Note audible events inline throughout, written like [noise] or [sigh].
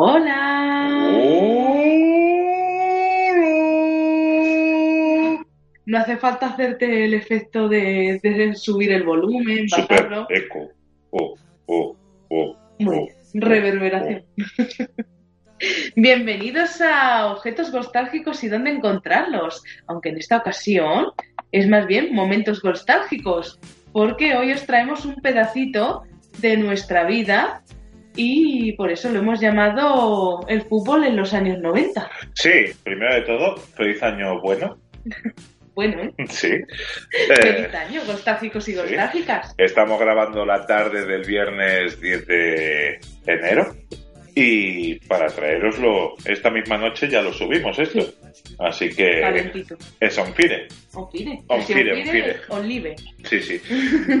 Hola. No hace falta hacerte el efecto de, de subir el volumen, Super bajarlo. eco. Oh, oh, oh, oh. Reverberación. [laughs] Bienvenidos a Objetos Nostálgicos y dónde encontrarlos. Aunque en esta ocasión es más bien momentos nostálgicos, porque hoy os traemos un pedacito de nuestra vida y por eso lo hemos llamado el fútbol en los años 90. Sí, primero de todo, feliz año bueno. [laughs] Bueno, ¿eh? [laughs] Sí. Feliz Eh, año, nostálgicos y sí. nostálgicas. estamos grabando la tarde del viernes 10 de enero. Y para traeroslo esta misma noche ya lo subimos esto. Así que Calentito. es on fire. Onfire. Olive. Sí, sí.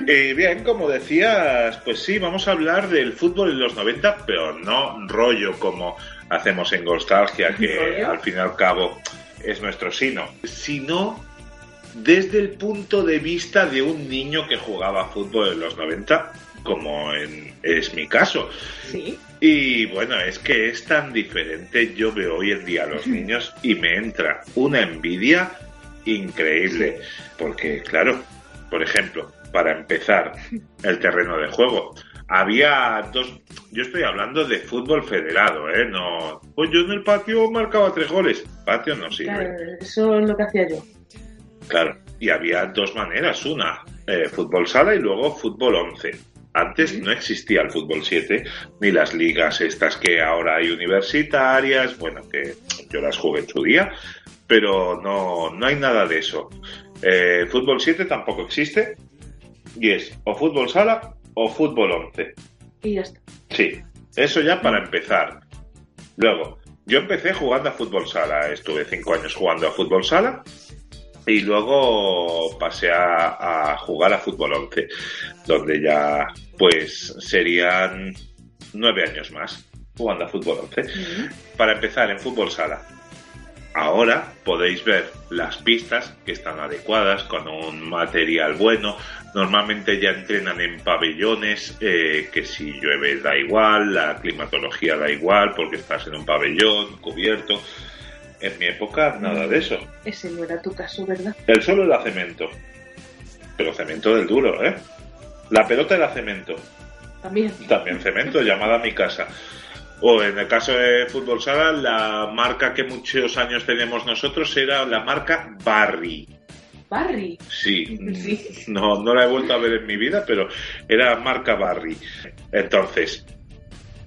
Y [laughs] bien, como decías, pues sí, vamos a hablar del fútbol en los 90, pero no rollo como hacemos en Nostalgia, [laughs] que al fin y al cabo es nuestro sino, sino desde el punto de vista de un niño que jugaba fútbol en los 90, como en- es mi caso. Sí. Y bueno, es que es tan diferente. Yo veo hoy en día a los niños y me entra una envidia increíble. Porque, claro, por ejemplo, para empezar, el terreno de juego. Había dos. Yo estoy hablando de fútbol federado, ¿eh? No. Pues yo en el patio marcaba tres goles. Patio no sirve. Claro, eso es lo que hacía yo. Claro, y había dos maneras, una eh, fútbol sala y luego fútbol 11. Antes no existía el fútbol 7 ni las ligas estas que ahora hay universitarias, bueno, que yo las jugué en su día, pero no, no hay nada de eso. Eh, fútbol 7 tampoco existe y es o fútbol sala o fútbol 11. Y ya está. Sí, eso ya para empezar. Luego, yo empecé jugando a fútbol sala, estuve cinco años jugando a fútbol sala y luego pasé a, a jugar a fútbol 11, donde ya pues serían nueve años más jugando a fútbol 11. Para empezar en fútbol sala, ahora podéis ver las pistas que están adecuadas con un material bueno. Normalmente ya entrenan en pabellones, eh, que si llueve da igual, la climatología da igual porque estás en un pabellón cubierto. En mi época nada de eso. Ese no era tu caso, ¿verdad? El suelo era cemento, pero cemento del duro, ¿eh? La pelota era cemento, También. también cemento, llamada mi casa. O en el caso de fútbol sala, la marca que muchos años tenemos nosotros era la marca Barry. Barry. Sí, Sí. No, no la he vuelto a ver en mi vida, pero era marca Barry. Entonces,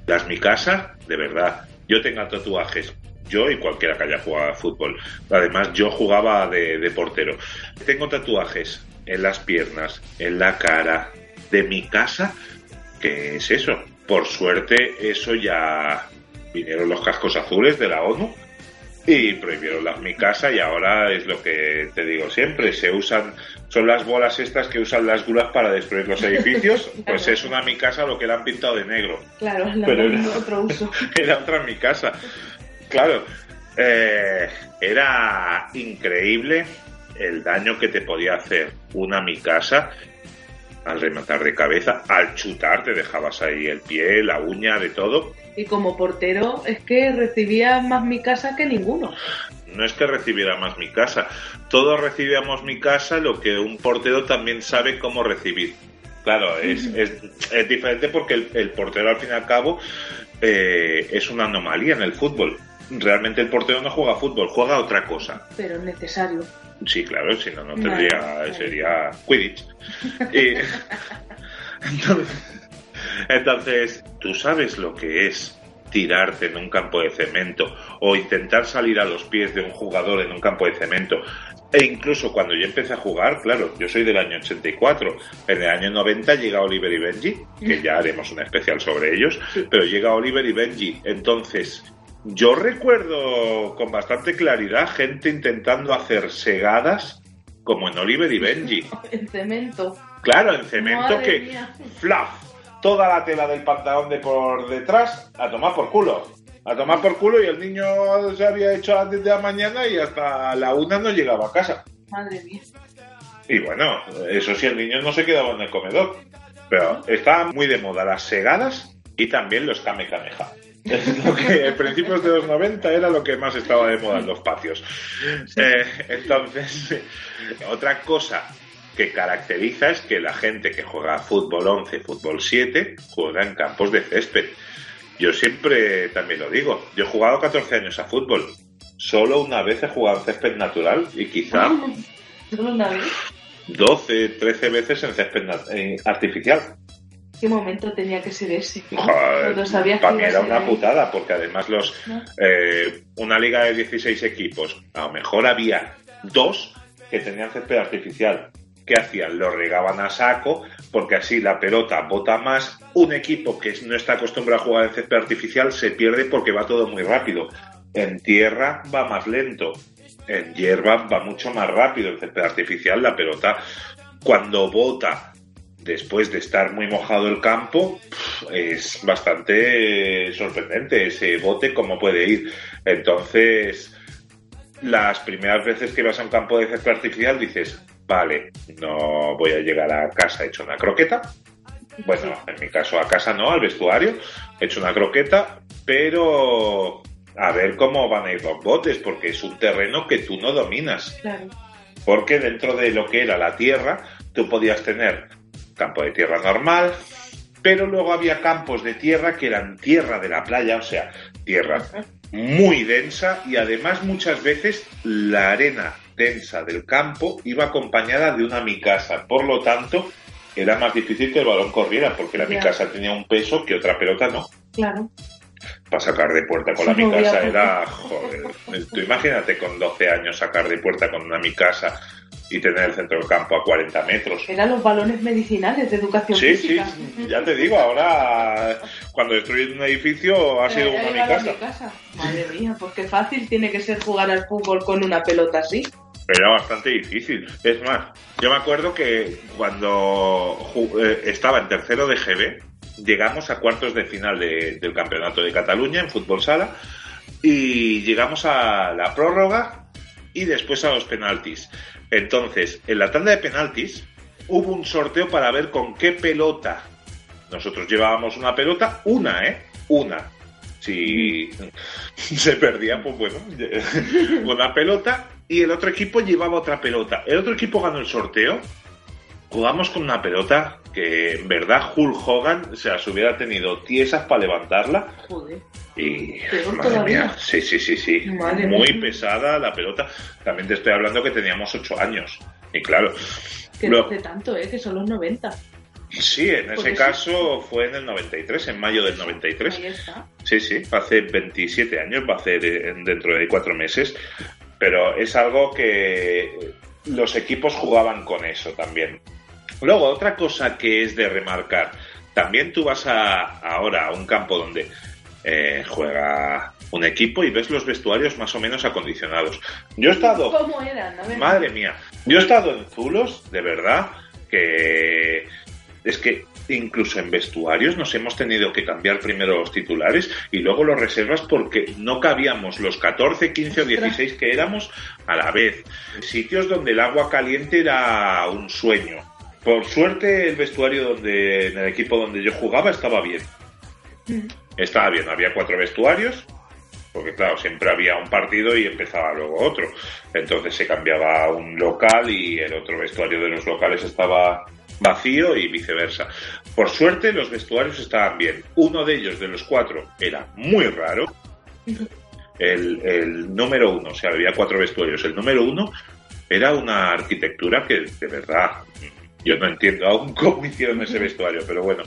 las mi casa, de verdad. Yo tengo tatuajes, yo y cualquiera que haya jugado a fútbol. Además, yo jugaba de, de portero. Tengo tatuajes en las piernas, en la cara, de mi casa. ¿Qué es eso? Por suerte, eso ya vinieron los cascos azules de la ONU y prohibieron las mi casa y ahora es lo que te digo siempre, se usan, son las bolas estas que usan las grúas para destruir los edificios, [laughs] pues es una mi casa lo que le han pintado de negro, Claro, le Pero era- otro uso. [laughs] era otra mi casa. Claro, eh, era increíble el daño que te podía hacer una mi casa al rematar de cabeza, al chutar te dejabas ahí el pie, la uña, de todo. Y como portero es que recibía más mi casa que ninguno. No es que recibiera más mi casa, todos recibíamos mi casa, lo que un portero también sabe cómo recibir. Claro, es, es, es diferente porque el, el portero al fin y al cabo eh, es una anomalía en el fútbol. Realmente el portero no juega fútbol, juega otra cosa. Pero es necesario. Sí, claro, si no, no tendría, vale. sería Quidditch. [laughs] Y- entonces, [laughs] entonces, tú sabes lo que es tirarte en un campo de cemento o intentar salir a los pies de un jugador en un campo de cemento. E incluso cuando yo empecé a jugar, claro, yo soy del año 84, en el año 90 llega Oliver y Benji, que ya haremos un especial sobre ellos, pero llega Oliver y Benji. Entonces, yo recuerdo con bastante claridad gente intentando hacer segadas como en Oliver y Benji. [laughs] En cemento. Claro, en cemento Madre que mía. flaf, toda la tela del pantalón de por detrás a tomar por culo. A tomar por culo y el niño se había hecho a las 10 de la mañana y hasta la una no llegaba a casa. Madre mía. Y bueno, eso sí, el niño no se quedaba en el comedor. Pero estaban muy de moda las segadas y también los kamehameha. Es [laughs] lo que en principios de los 90 era lo que más estaba de moda en los patios. Eh, entonces, [laughs] otra cosa que caracteriza es que la gente que juega fútbol 11, fútbol 7, juega en campos de césped. Yo siempre también lo digo, yo he jugado 14 años a fútbol. Solo una vez he jugado en césped natural y quizá Solo una vez. 12, 13 veces en césped artificial. ¿Qué momento tenía que ser ese? Joder, para mí era una ahí. putada, porque además los ¿No? eh, una liga de 16 equipos, a lo mejor había dos que tenían césped artificial. ¿Qué hacían? Lo regaban a saco, porque así la pelota bota más. Un equipo que no está acostumbrado a jugar en césped artificial se pierde porque va todo muy rápido. En tierra va más lento. En hierba va mucho más rápido. En césped artificial la pelota, cuando bota después de estar muy mojado el campo, es bastante sorprendente ese bote cómo puede ir. Entonces, las primeras veces que vas a un campo de césped artificial dices, vale, no voy a llegar a casa hecho una croqueta. Bueno, en mi caso a casa no, al vestuario, he hecho una croqueta, pero a ver cómo van a ir los botes, porque es un terreno que tú no dominas Claro. porque dentro de lo que era la tierra, tú podías tener campo de tierra normal, pero luego había campos de tierra que eran tierra de la playa, o sea, tierra muy densa y además muchas veces la arena densa del campo iba acompañada de una micasa, por lo tanto era más difícil que el balón corriera porque la Ya. micasa tenía un peso que otra pelota no Claro. para sacar de puerta con la Sí, [laughs] mi casa obviamente. era, joder, tú imagínate con 12 años sacar de puerta con una mi casa y tener el centro del campo a 40 metros. Eran los balones medicinales de educación Sí, sí, física. ya te digo, ahora cuando destruyen un edificio ha sido ahí mi casa. mi casa. Madre mía, pues qué fácil tiene que ser jugar al fútbol con una pelota así. Era bastante difícil. Es más, yo me acuerdo que cuando eh, estaba en tercero de GB, llegamos a cuartos de final de- del Campeonato de Cataluña en fútbol sala y llegamos a la prórroga y después a los penaltis. Entonces, en la tanda de penaltis hubo un sorteo para ver con qué pelota. Nosotros llevábamos una pelota, una, ¿eh? Una. Si [laughs] se perdía, pues bueno, [laughs] una pelota y el otro equipo llevaba otra pelota. El otro equipo ganó el sorteo. Jugamos con una pelota que en verdad Hulk Hogan se las hubiera tenido tiesas para levantarla Joder. y Peor madre todavía. mía, sí, sí, sí, sí, Madre muy mía. pesada la pelota. También te estoy hablando que teníamos ocho años y claro, Que no hace tanto, ¿eh? Que son los 90. sí, en ese caso fue en el 93, en mayo del 93. Ahí está. Sí, sí, hace 27 años, va a hacer eh, dentro de cuatro meses, pero es algo que los equipos jugaban con eso también. Luego, otra cosa que es de remarcar, también tú vas a, ahora a un campo donde eh, juega un equipo y ves los vestuarios más o menos acondicionados. Yo he estado ¿Cómo eran? A ver. Madre mía, yo he estado en Zulos, de verdad, que es que incluso en vestuarios nos hemos tenido que cambiar primero los titulares y luego los reservas porque no cabíamos los 14, 15 o 16 que éramos a la vez. Sitios donde el agua caliente era un sueño. Por suerte el vestuario donde en el equipo donde yo jugaba estaba bien. Mm. Estaba bien, había cuatro vestuarios, porque claro, siempre había un partido y empezaba luego otro. Entonces se cambiaba un local y el otro vestuario de los locales estaba vacío y viceversa. Por suerte los vestuarios estaban bien. Uno de ellos, de los cuatro, era muy raro. El, el número uno, o sea, había cuatro vestuarios. El número uno era una arquitectura que de verdad Yo no entiendo aún [laughs] cómo hicieron ese vestuario, pero bueno.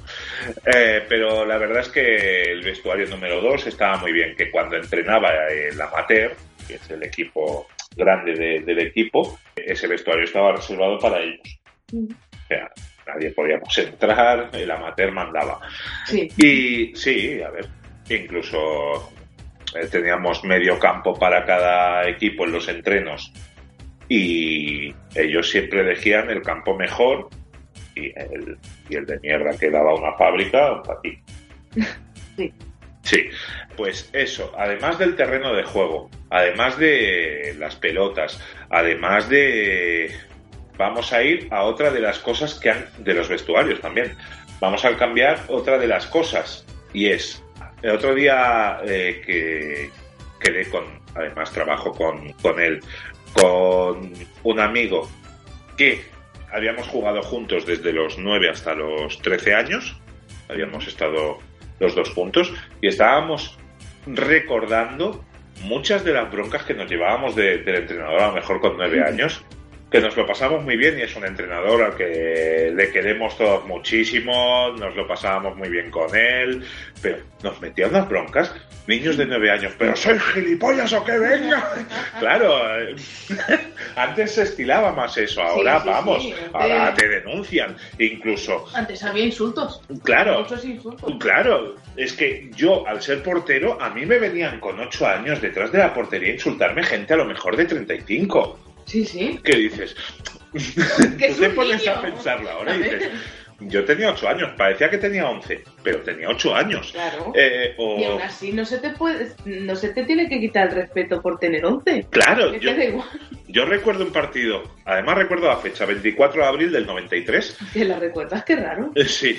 Eh, pero la verdad es que el vestuario número 2 estaba muy bien, que cuando entrenaba el amateur, que es el equipo grande del equipo, ese vestuario estaba reservado para ellos. O sea, nadie podíamos entrar, el amateur mandaba. Sí. Y sí, a ver, incluso eh, teníamos medio campo para cada equipo en los entrenos y ellos siempre elegían el campo mejor y el, y el de mierda que daba una fábrica para [laughs] ti. Sí. Sí, pues eso, además del terreno de juego, además de las pelotas, además de... Vamos a ir a otra de las cosas que han... de los vestuarios también. Vamos a cambiar otra de las cosas y es... El otro día eh, que quedé con... Además trabajo con, con él, con un amigo que habíamos jugado juntos desde los 9 hasta los 13 años. Habíamos estado los dos puntos y estábamos recordando muchas de las broncas que nos llevábamos de- del entrenador, a lo mejor con nueve años, que nos lo pasamos muy bien y es un entrenador al que le queremos todos muchísimo, nos lo pasábamos muy bien con él, pero nos metía unas broncas, niños de nueve años, pero soy gilipollas o qué venga. claro, eh, antes se estilaba más eso, ahora sí, vamos, sí, ahora te denuncian, incluso, Antes había insultos. claro, Muchos insultos. Claro, es que yo, al ser portero, a mí me venían con ocho años detrás de la portería a insultarme gente a lo mejor de 35. Sí, sí. ¿Qué dices? Es te pones a niño. pensarlo ahora y A dices, yo tenía ocho años, parecía que tenía once, pero tenía ocho años. Claro. Eh, o- Y aún así no se te puede, no se te tiene que quitar el respeto por tener 11. Claro, yo, yo recuerdo un partido, además recuerdo la fecha, 24 de abril del 93, Que la recuerdas, qué raro. Eh, Sí.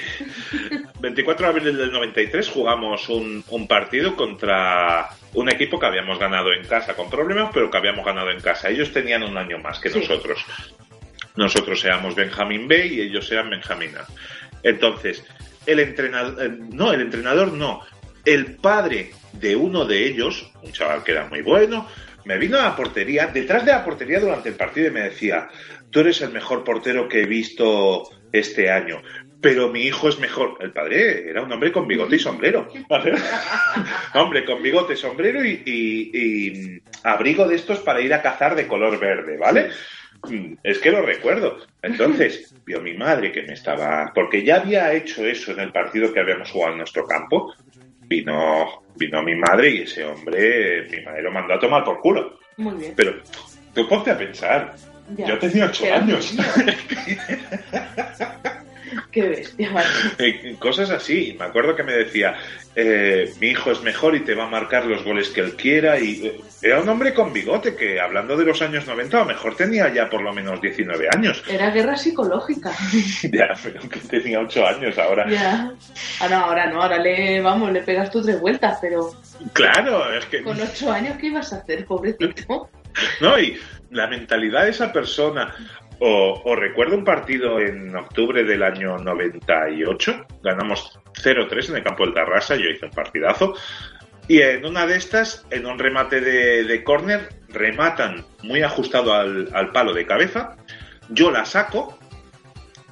[laughs] 24 de abril del 93 jugamos un, un partido contra un equipo que habíamos ganado en casa con problemas, pero que habíamos ganado en casa. Ellos tenían un año más que Sí. nosotros. Nosotros éramos Benjamín B y ellos eran Benjamín A. Entonces, el entrenador, eh, no, el entrenador no, el padre de uno de ellos, un chaval que era muy bueno, me vino a la portería, detrás de la portería durante el partido y me decía, tú eres el mejor portero que he visto este año, pero mi hijo es mejor. El padre era un hombre con bigote y sombrero. [laughs] hombre, con bigote, sombrero y abrigo de estos para ir a cazar de color verde, ¿vale? Mm, Es que lo recuerdo. Entonces, [laughs] vio mi madre que me estaba. Porque ya había hecho eso en el partido que habíamos jugado en nuestro campo. Vino, vino mi madre y ese hombre, mi madre lo mandó a tomar por culo. Muy bien. Pero tú ponte a pensar. Ya. Yo tenía ocho años. [laughs] Qué bestia, vale. [laughs] Eh, Cosas así. Me acuerdo que me decía, eh, mi hijo es mejor y te va a marcar los goles que él quiera. Y eh, era un hombre con bigote que, hablando de los años 90, a lo mejor tenía ya por lo menos 19 años. Era guerra psicológica. [laughs] Ya, pero que tenía 8 años ahora. ya. Ah, no, ahora no, ahora le, vamos, le pegas tú tres vueltas, pero Claro, es que... con ocho años, ¿qué ibas a hacer, pobrecito? [laughs] No, y la mentalidad de esa persona. O, recuerdo un partido en octubre del año 98, ganamos 0-3 en el campo del Tarrasa, yo hice un partidazo. Y en una de estas, en un remate de, de córner, rematan muy ajustado al, al palo de cabeza. Yo la saco,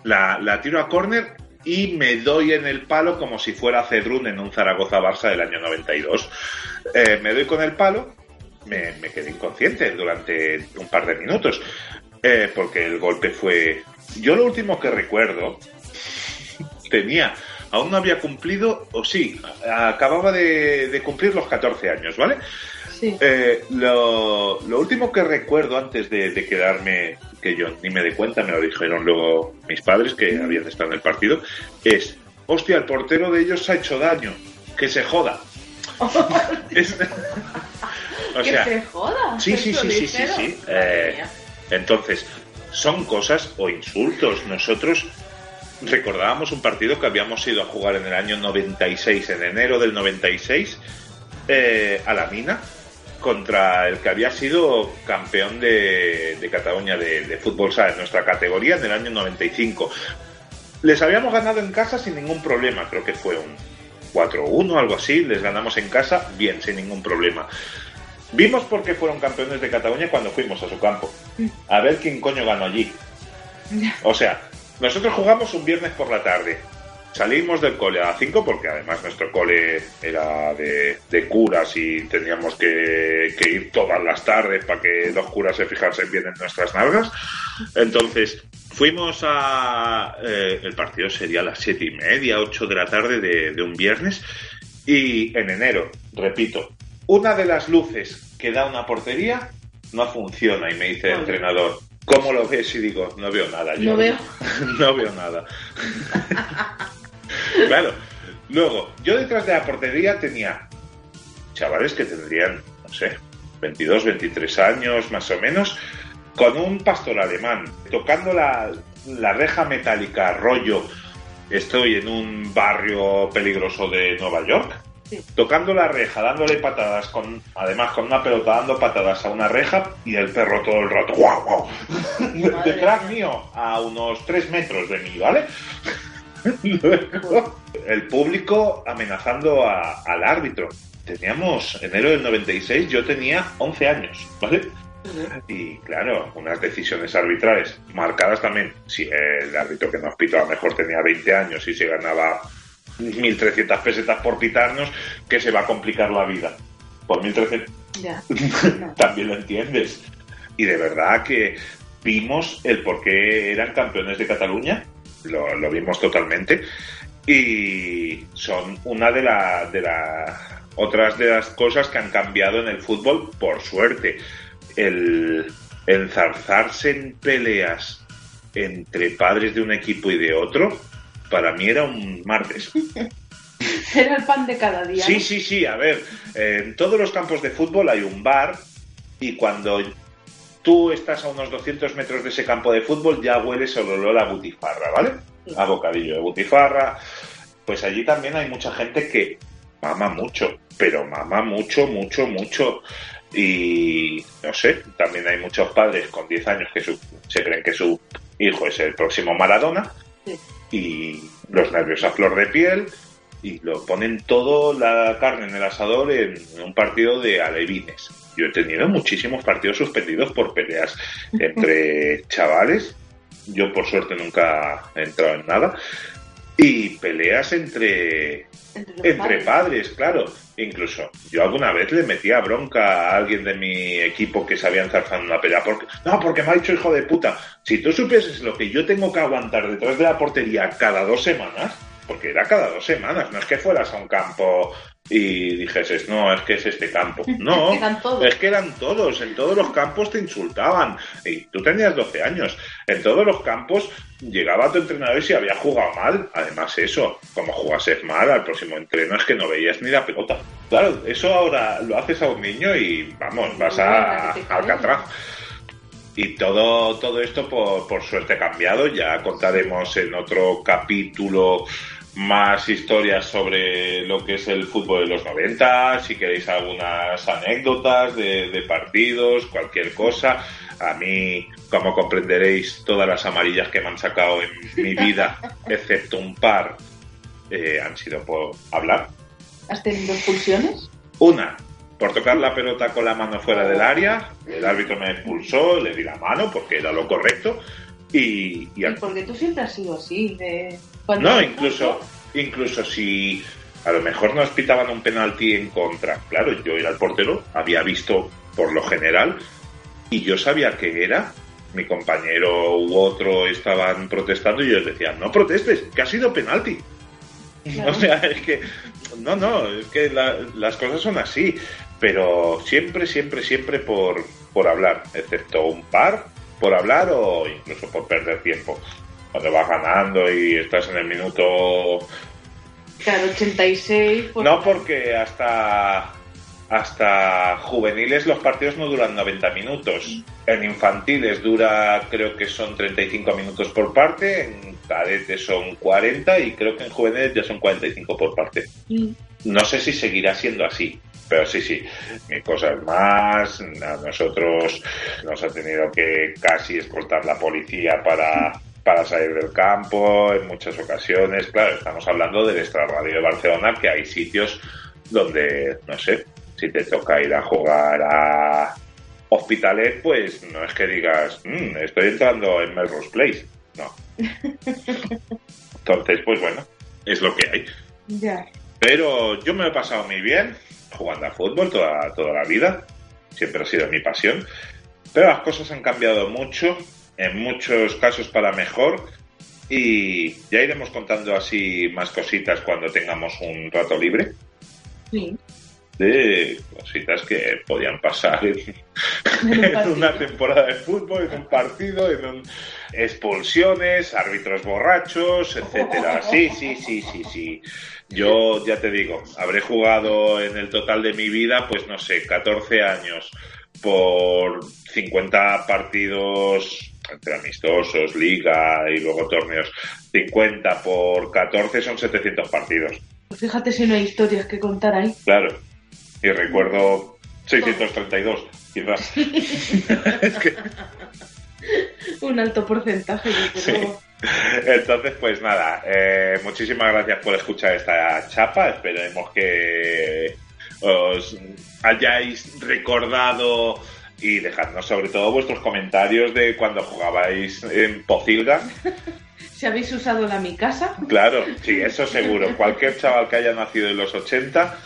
la, tiro a córner y me doy en el palo como si fuera Cedrún en un Zaragoza-Barça del año 92. Eh, me doy con el palo, me quedé inconsciente durante un par de minutos, eh, porque el golpe fue... Yo lo último que recuerdo tenía, aún no había cumplido, o sí, acababa de, de cumplir los 14 años, ¿vale? Sí. Eh, lo, lo último que recuerdo antes de, de quedarme, que yo ni me di cuenta, me lo dijeron luego mis padres que habían estado en el partido, es, hostia, el portero de ellos ha hecho daño, que se joda. [laughs] Es- [laughs] o que se joda. sí, sí, sí, sí, sí, sí. Eh. Entonces, son cosas o insultos. Nosotros recordábamos un partido que habíamos ido a jugar en el año 96, en enero del 96, eh, a la mina, contra el que había sido campeón de, Cataluña de, de fútbol sala en nuestra categoría en el año 95. Les habíamos ganado en casa sin ningún problema, creo que fue un 4-1, algo así, les ganamos en casa bien, sin ningún problema. Vimos por qué fueron campeones de Cataluña cuando fuimos a su campo. A ver quién coño ganó allí. O sea, nosotros jugamos un viernes por la tarde. Salimos del cole a las 5 porque además nuestro cole era de, curas y teníamos que, ir todas las tardes para que los curas se fijasen bien en nuestras nalgas. Entonces fuimos a... Eh, el partido sería a las siete y media, 8 de la tarde de, un viernes y en enero, repito, una de las luces que da una portería no funciona y me dice el entrenador, ¿cómo lo ves? Y digo, no veo nada. no veo. [laughs] no veo nada. [laughs] claro. Luego, yo detrás de la portería tenía chavales que tendrían, no sé, 22, 23 años más o menos, con un pastor alemán, tocando la, la reja metálica rollo. Estoy en un barrio peligroso de Nueva York tocando la reja, dándole patadas, con además con una pelota dando patadas a una reja y el perro todo el rato, ¡guau, guau! [laughs] Detrás mío, a unos tres metros de mí, ¿vale? [laughs] el público amenazando al árbitro. Teníamos enero del 96, yo tenía 11 años, ¿vale? Y claro, unas decisiones arbitrales marcadas también. Si el árbitro que nos pitó a lo mejor tenía 20 años y se ganaba 1.300 pesetas por pitarnos, que se va a complicar la vida. Por 1.300... [laughs] También lo entiendes. Y de verdad que vimos el por qué eran campeones de Cataluña, lo, vimos totalmente, y son una de las de otras de las cosas que han cambiado en el fútbol, por suerte. El enzarzarse en peleas entre padres de un equipo y de otro, para mí era un martes. [laughs] era el pan de cada día. Sí, sí, sí. A ver, en todos los campos de fútbol hay un bar y cuando tú estás a unos 200 metros de ese campo de fútbol ya hueles el olor a butifarra, ¿vale? A bocadillo de butifarra. Pues allí también hay mucha gente que mama mucho, pero mama mucho, mucho, mucho. Y no sé, también hay muchos padres con 10 años que se creen que su hijo es el próximo Maradona. Sí y los nervios a flor de piel y lo ponen todo la carne en el asador en, un partido de alevines. Yo he tenido muchísimos partidos suspendidos por peleas entre [laughs] chavales. Yo por suerte nunca he entrado en nada. Y peleas entre, entre, padres. claro. Incluso yo alguna vez le metía bronca a alguien de mi equipo que se había enzarzado en una pelea. Porque, no, porque me ha dicho hijo de puta. Si tú supieses lo que yo tengo que aguantar detrás de la portería cada dos semanas, porque era cada dos semanas, no es que fueras a un campo y dijeses, no, es que es este campo. [laughs] No, es que eran todos, en todos los campos te insultaban. Y tú tenías 12 años, en todos los campos llegaba tu entrenador y si había jugado mal, además eso, como jugases mal, al próximo entreno es que no veías ni la pelota. Claro, eso ahora lo haces a un niño y vamos, vas a, Alcatraz. Y todo, todo esto por, por suerte ha cambiado, ya contaremos en otro capítulo más historias sobre lo que es el fútbol de los 90, si queréis algunas anécdotas de, partidos, cualquier cosa. A mí, como comprenderéis, todas las amarillas que me han sacado en mi [laughs] vida, excepto un par, eh, han sido por hablar. ¿Has tenido expulsiones? Una, por tocar la pelota con la mano fuera del área, el árbitro me expulsó, le di la mano porque era lo correcto. Y, y, porque tú siempre has sido así. De no, incluso, incluso si a lo mejor nos pitaban un penalti en contra, claro, yo era el portero, había visto por lo general y yo sabía que era. Mi compañero u otro estaban protestando y yo les decía, no protestes, que ha sido penalti. [laughs] O sea, es que, no, no, es que las cosas son así, pero siempre, siempre, siempre por, por hablar, excepto un par, por hablar o incluso por perder tiempo cuando vas ganando y estás en el minuto... Claro, 86... Pues no, porque hasta hasta juveniles los partidos no duran 90 minutos. En infantiles dura, creo que son 35 minutos por parte, en cadetes son 40 y creo que en juveniles ya son 45 por parte. Mm. No sé si seguirá siendo así, pero sí, sí, cosas más. A nosotros nos ha tenido que casi escoltar la policía para para salir del campo en muchas ocasiones. Claro, estamos hablando del extrarradio de Barcelona, que hay sitios donde, no sé, si te toca ir a jugar a Hospitalet, pues no es que digas, mm, estoy entrando en Melrose Place. no. [laughs] Entonces, pues bueno, es lo que hay. Ya. Pero yo me lo he pasado muy bien jugando a fútbol toda, toda la vida. Siempre ha sido mi pasión. Pero las cosas han cambiado mucho, en muchos casos para mejor. Y ya iremos contando así más cositas cuando tengamos un rato libre. Sí. De cositas que podían pasar en, en [laughs] una temporada de fútbol, en un partido, en un expulsiones, árbitros borrachos, etcétera. [laughs] Sí, sí, sí, sí, sí. Yo ya te digo, habré jugado en el total de mi vida, pues no sé, 14 años por 50 partidos entre amistosos, liga y luego torneos. 50 por 14 son 700 partidos. Pues fíjate si no hay historias que contar ahí. Claro. Y recuerdo 632, quizás. [laughs] es que Un alto porcentaje, yo Sí. Entonces, pues nada, eh, muchísimas gracias por escuchar esta chapa. Esperemos que os hayáis recordado y dejadnos sobre todo vuestros comentarios de cuando jugabais en Pocilga. [laughs] Si habéis usado la mi casa, Claro, sí, eso seguro. Cualquier chaval que haya nacido en los 80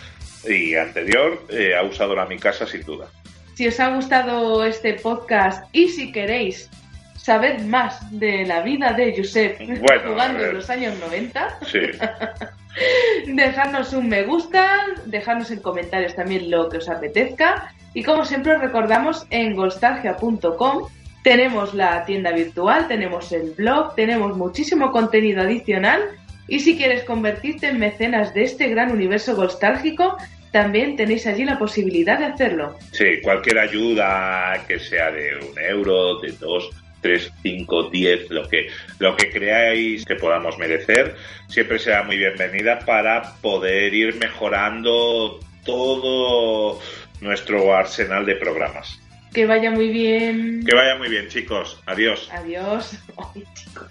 y anterior eh, ha usado la mi casa sin duda. si os ha gustado este podcast y si queréis saber más de la vida de Josep Bueno, jugando en los años 90, Sí, [laughs] dejadnos un me gusta, dejadnos en comentarios también lo que os apetezca. Y como siempre os recordamos en golstalgia.com tenemos la tienda virtual, tenemos el blog, tenemos muchísimo contenido adicional. Y si quieres convertirte en mecenas de este gran universo nostálgico, también tenéis allí la posibilidad de hacerlo. sí, cualquier ayuda que sea de un euro, de dos, tres, cinco, diez, lo que, lo que creáis que podamos merecer, siempre será muy bienvenida para poder ir mejorando todo nuestro arsenal de programas. Que vaya muy bien. Que vaya muy bien, chicos. Adiós. Adiós. [laughs] Ay, chicos.